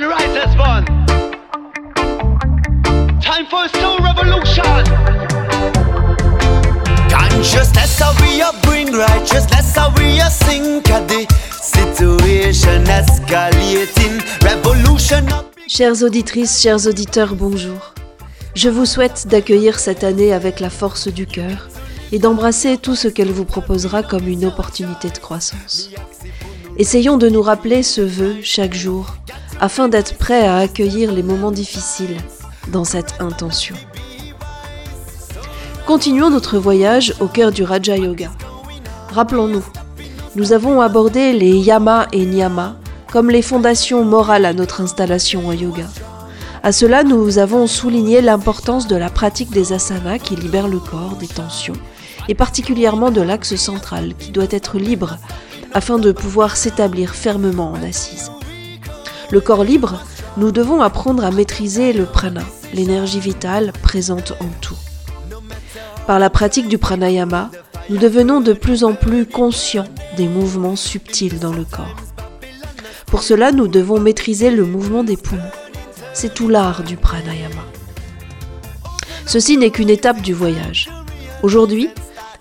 and as one. Time for a soul revolution. Consciousness how we a bring righteousness how we a sink at the situation escalating revolution. Chères auditrices, chers auditeurs, bonjour. Je vous souhaite d'accueillir cette année avec la force du cœur et d'embrasser tout ce qu'elle vous proposera comme une opportunité de croissance. Essayons de nous rappeler ce vœu chaque jour afin d'être prêts à accueillir les moments difficiles dans cette intention. Continuons notre voyage au cœur du Raja Yoga. Rappelons-nous, nous avons abordé les yama et niyama comme les fondations morales à notre installation en yoga. À cela, nous avons souligné l'importance de la pratique des asanas qui libèrent le corps des tensions, et particulièrement de l'axe central qui doit être libre afin de pouvoir s'établir fermement en assise. Le corps libre, nous devons apprendre à maîtriser le prana, l'énergie vitale présente en tout. Par la pratique du pranayama, nous devenons de plus en plus conscients des mouvements subtils dans le corps. Pour cela, nous devons maîtriser le mouvement des poumons. C'est tout l'art du pranayama. Ceci n'est qu'une étape du voyage. Aujourd'hui,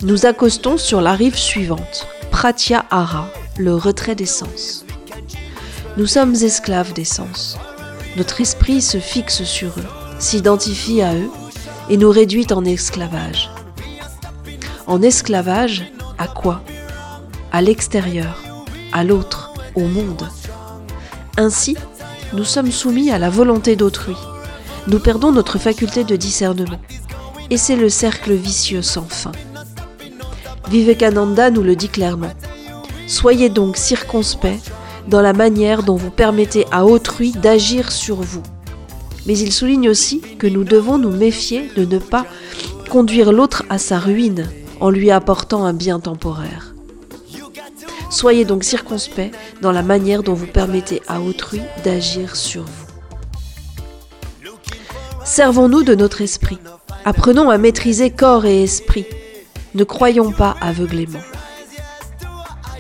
nous accostons sur la rive suivante, Pratyahara, le retrait des sens. Nous sommes esclaves des sens. Notre esprit se fixe sur eux, s'identifie à eux et nous réduit en esclavage. En esclavage, à quoi? À l'extérieur, à l'autre, au monde. Ainsi, nous sommes soumis à la volonté d'autrui. Nous perdons notre faculté de discernement. Et c'est le cercle vicieux sans fin. Vivekananda nous le dit clairement. Soyez donc circonspects dans la manière dont vous permettez à autrui d'agir sur vous. Mais il souligne aussi que nous devons nous méfier de ne pas conduire l'autre à sa ruine en lui apportant un bien temporaire. Soyez donc circonspects dans la manière dont vous permettez à autrui d'agir sur vous. Servons-nous de notre esprit. Apprenons à maîtriser corps et esprit. Ne croyons pas aveuglément.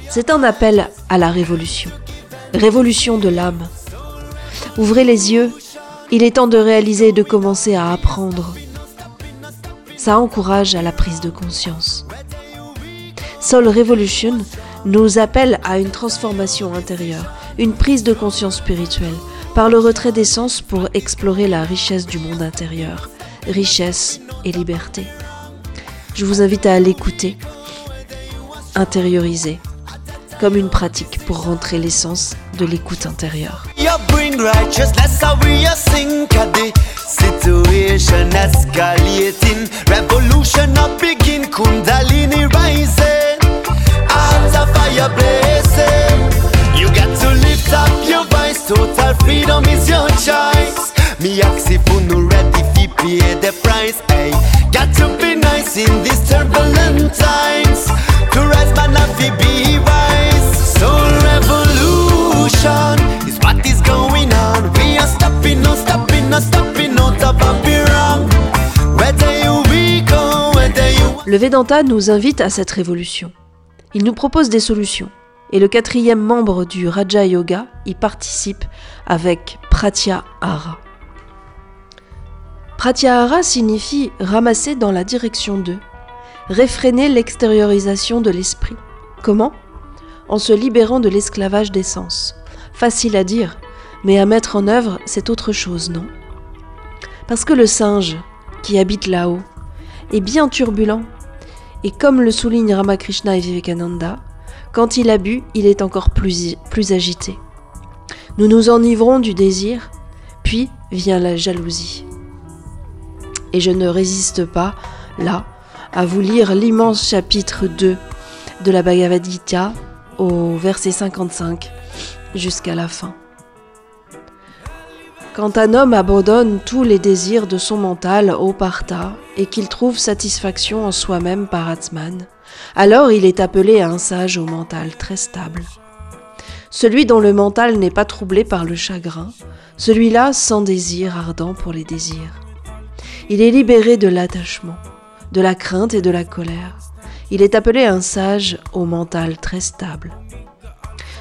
C'est un appel à la révolution. Révolution de l'âme. Ouvrez les yeux, il est temps de réaliser et de commencer à apprendre. Ça encourage à la prise de conscience. Soul Revolution nous appelle à une transformation intérieure, une prise de conscience spirituelle, par le retrait des sens pour explorer la richesse du monde intérieur, richesse et liberté. Je vous invite à l'écouter, intérioriser, comme une pratique pour rentrer l'essence de l'écoute intérieure. Situation escalating, revolution up begin, Kundalini rising, hearts of fire blazing. You got to lift up your voice, total freedom is your choice. Me ask if you no ready fi pay the. Got to be nice in these turbulent times. To rise man to be wise. Le Vedanta nous invite à cette révolution. Il nous propose des solutions. Et le quatrième membre du Raja Yoga y participe avec Pratyahara. Pratyahara signifie ramasser dans la direction d'eux, réfréner l'extériorisation de l'esprit. Comment? En se libérant de l'esclavage des sens. Facile à dire, mais à mettre en œuvre, c'est autre chose, non? Parce que le singe, qui habite là-haut, est bien turbulent, et comme le soulignent Ramakrishna et Vivekananda, quand il a bu, il est encore plus, plus agité. Nous nous enivrons du désir, puis vient la jalousie. Et je ne résiste pas, là, à vous lire l'immense chapitre 2 de la Bhagavad Gita au verset 55 jusqu'à la fin. Quand un homme abandonne tous les désirs de son mental au parta et qu'il trouve satisfaction en soi-même par Atman, alors il est appelé un sage au mental très stable. Celui dont le mental n'est pas troublé par le chagrin, celui-là sans désir ardent pour les désirs. Il est libéré de l'attachement, de la crainte et de la colère. Il est appelé un sage au mental très stable.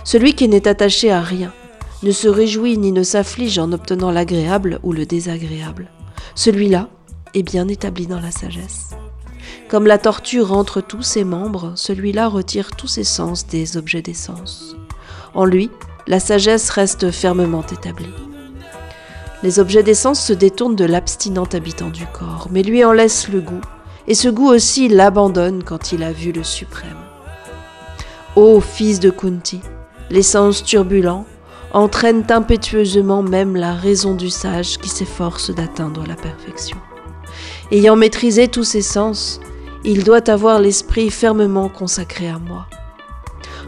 Celui qui n'est attaché à rien, ne se réjouit ni ne s'afflige en obtenant l'agréable ou le désagréable. Celui-là est bien établi dans la sagesse. Comme la tortue rentre tous ses membres, celui-là retire tous ses sens des objets des sens. En lui, la sagesse reste fermement établie. Les objets des sens se détournent de l'abstinent habitant du corps, mais lui en laisse le goût, et ce goût aussi l'abandonne quand il a vu le suprême. Ô fils de Kunti, les sens turbulents entraînent impétueusement même la raison du sage qui s'efforce d'atteindre la perfection. Ayant maîtrisé tous ses sens, il doit avoir l'esprit fermement consacré à moi.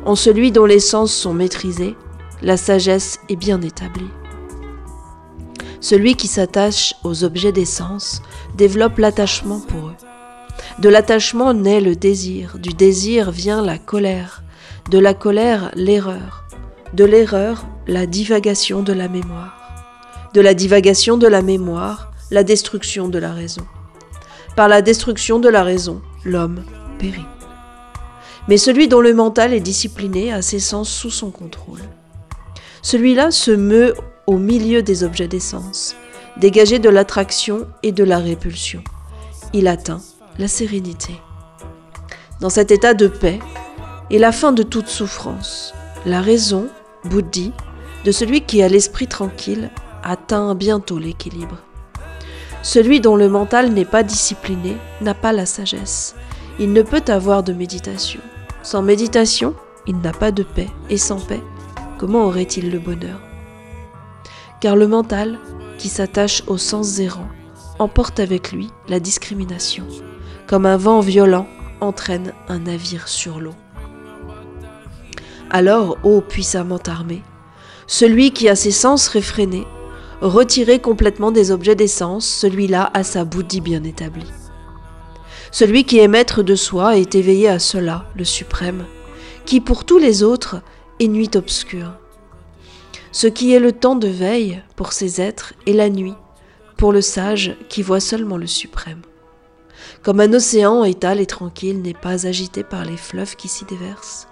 En celui dont les sens sont maîtrisés, la sagesse est bien établie. Celui qui s'attache aux objets des sens développe l'attachement pour eux. De l'attachement naît le désir, du désir vient la colère, de la colère l'erreur, de l'erreur la divagation de la mémoire, de la divagation de la mémoire la destruction de la raison. Par la destruction de la raison, l'homme périt. Mais celui dont le mental est discipliné a ses sens sous son contrôle. Celui-là se meut au milieu des objets des sens, dégagé de l'attraction et de la répulsion. Il atteint la sérénité. Dans cet état de paix est la fin de toute souffrance. La raison, bouddhi, de celui qui a l'esprit tranquille atteint bientôt l'équilibre. Celui dont le mental n'est pas discipliné n'a pas la sagesse. Il ne peut avoir de méditation. Sans méditation, il n'a pas de paix. Et sans paix, comment aurait-il le bonheur? Car le mental, qui s'attache au sens errant, emporte avec lui la discrimination, comme un vent violent entraîne un navire sur l'eau. Alors, ô puissamment armé, celui qui a ses sens réfrénés retiré complètement des objets d'essence, celui-là a sa bouddhi bien établie. Celui qui est maître de soi est éveillé à cela, le suprême, qui pour tous les autres est nuit obscure. Ce qui est le temps de veille pour ces êtres est la nuit, pour le sage qui voit seulement le suprême. Comme un océan étal et tranquille n'est pas agité par les fleuves qui s'y déversent,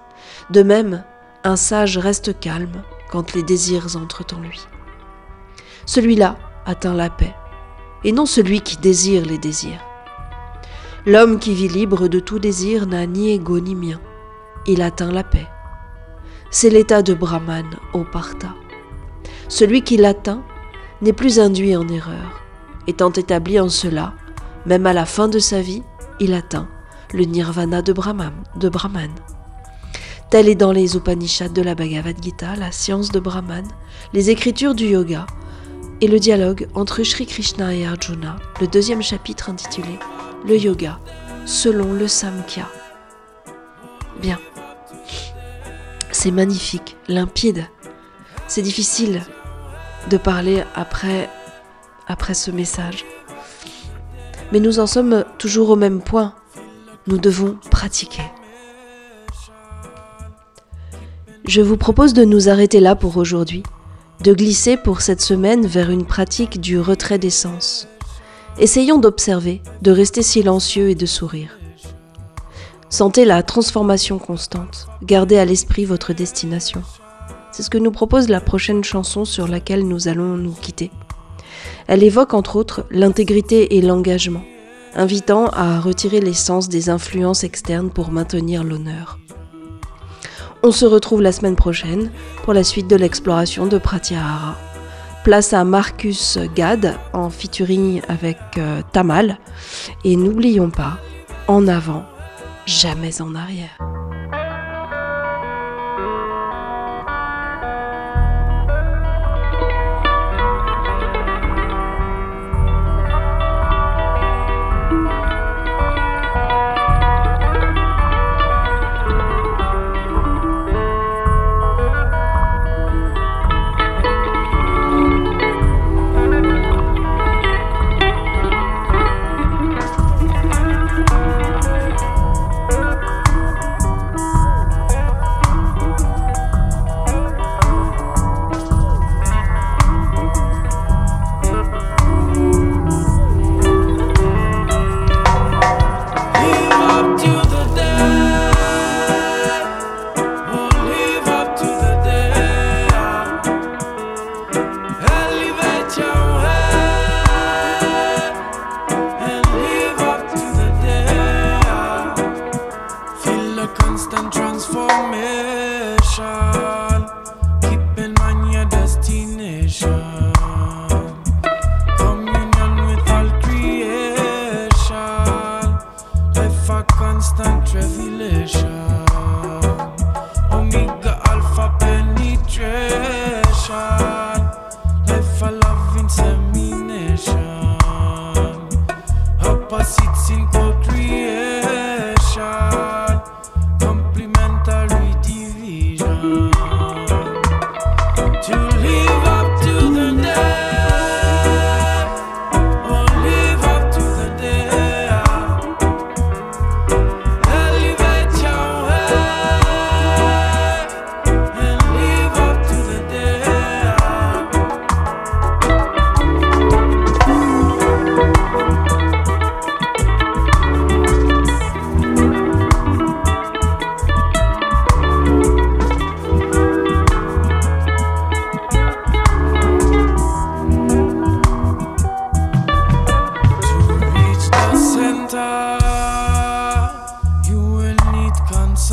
de même, un sage reste calme quand les désirs entrent en lui celui-là atteint la paix, et non celui qui désire les désirs. L'homme qui vit libre de tout désir n'a ni ego ni mien. Il atteint la paix. C'est l'état de Brahman au Parta. Celui qui l'atteint n'est plus induit en erreur. Étant établi en cela, même à la fin de sa vie, il atteint le nirvana de. De Brahman. Tel est dans les Upanishads de la Bhagavad Gita, la science de Brahman, les écritures du yoga, et le dialogue entre Sri Krishna et Arjuna, le deuxième chapitre intitulé Le yoga selon le Samkhya. Bien. C'est magnifique, limpide. C'est difficile de parler après après ce message. Mais nous en sommes toujours au même point. Nous devons pratiquer. Je vous propose de nous arrêter là pour aujourd'hui de glisser pour cette semaine vers une pratique du retrait des sens. Essayons d'observer, de rester silencieux et de sourire. Sentez la transformation constante, gardez à l'esprit votre destination. C'est ce que nous propose la prochaine chanson sur laquelle nous allons nous quitter. Elle évoque entre autres l'intégrité et l'engagement, invitant à retirer l'essence des influences externes pour maintenir l'honneur. On se retrouve la semaine prochaine pour la suite de l'exploration de Pratyahara. Place à Marcus Gad en featuring avec euh, Tamal. Et n'oublions pas, en avant, jamais en arrière.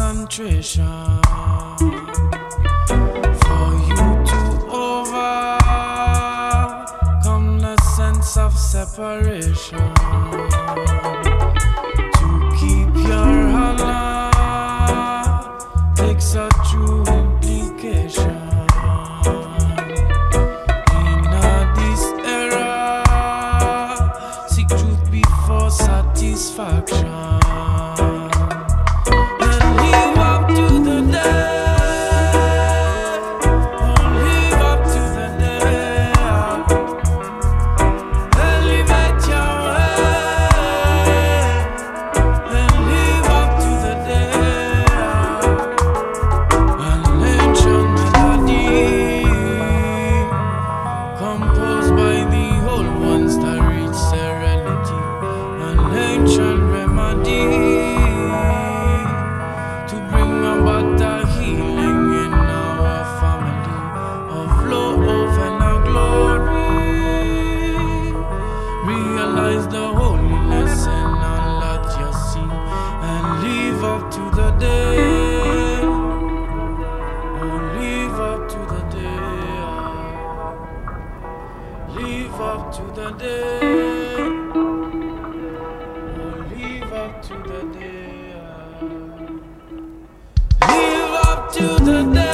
concentration for you to overcome the sense of separation to keep your takes a true implication in seek truth before satisfaction. Live up to the day. Oh, live up to the day. Live up to the day.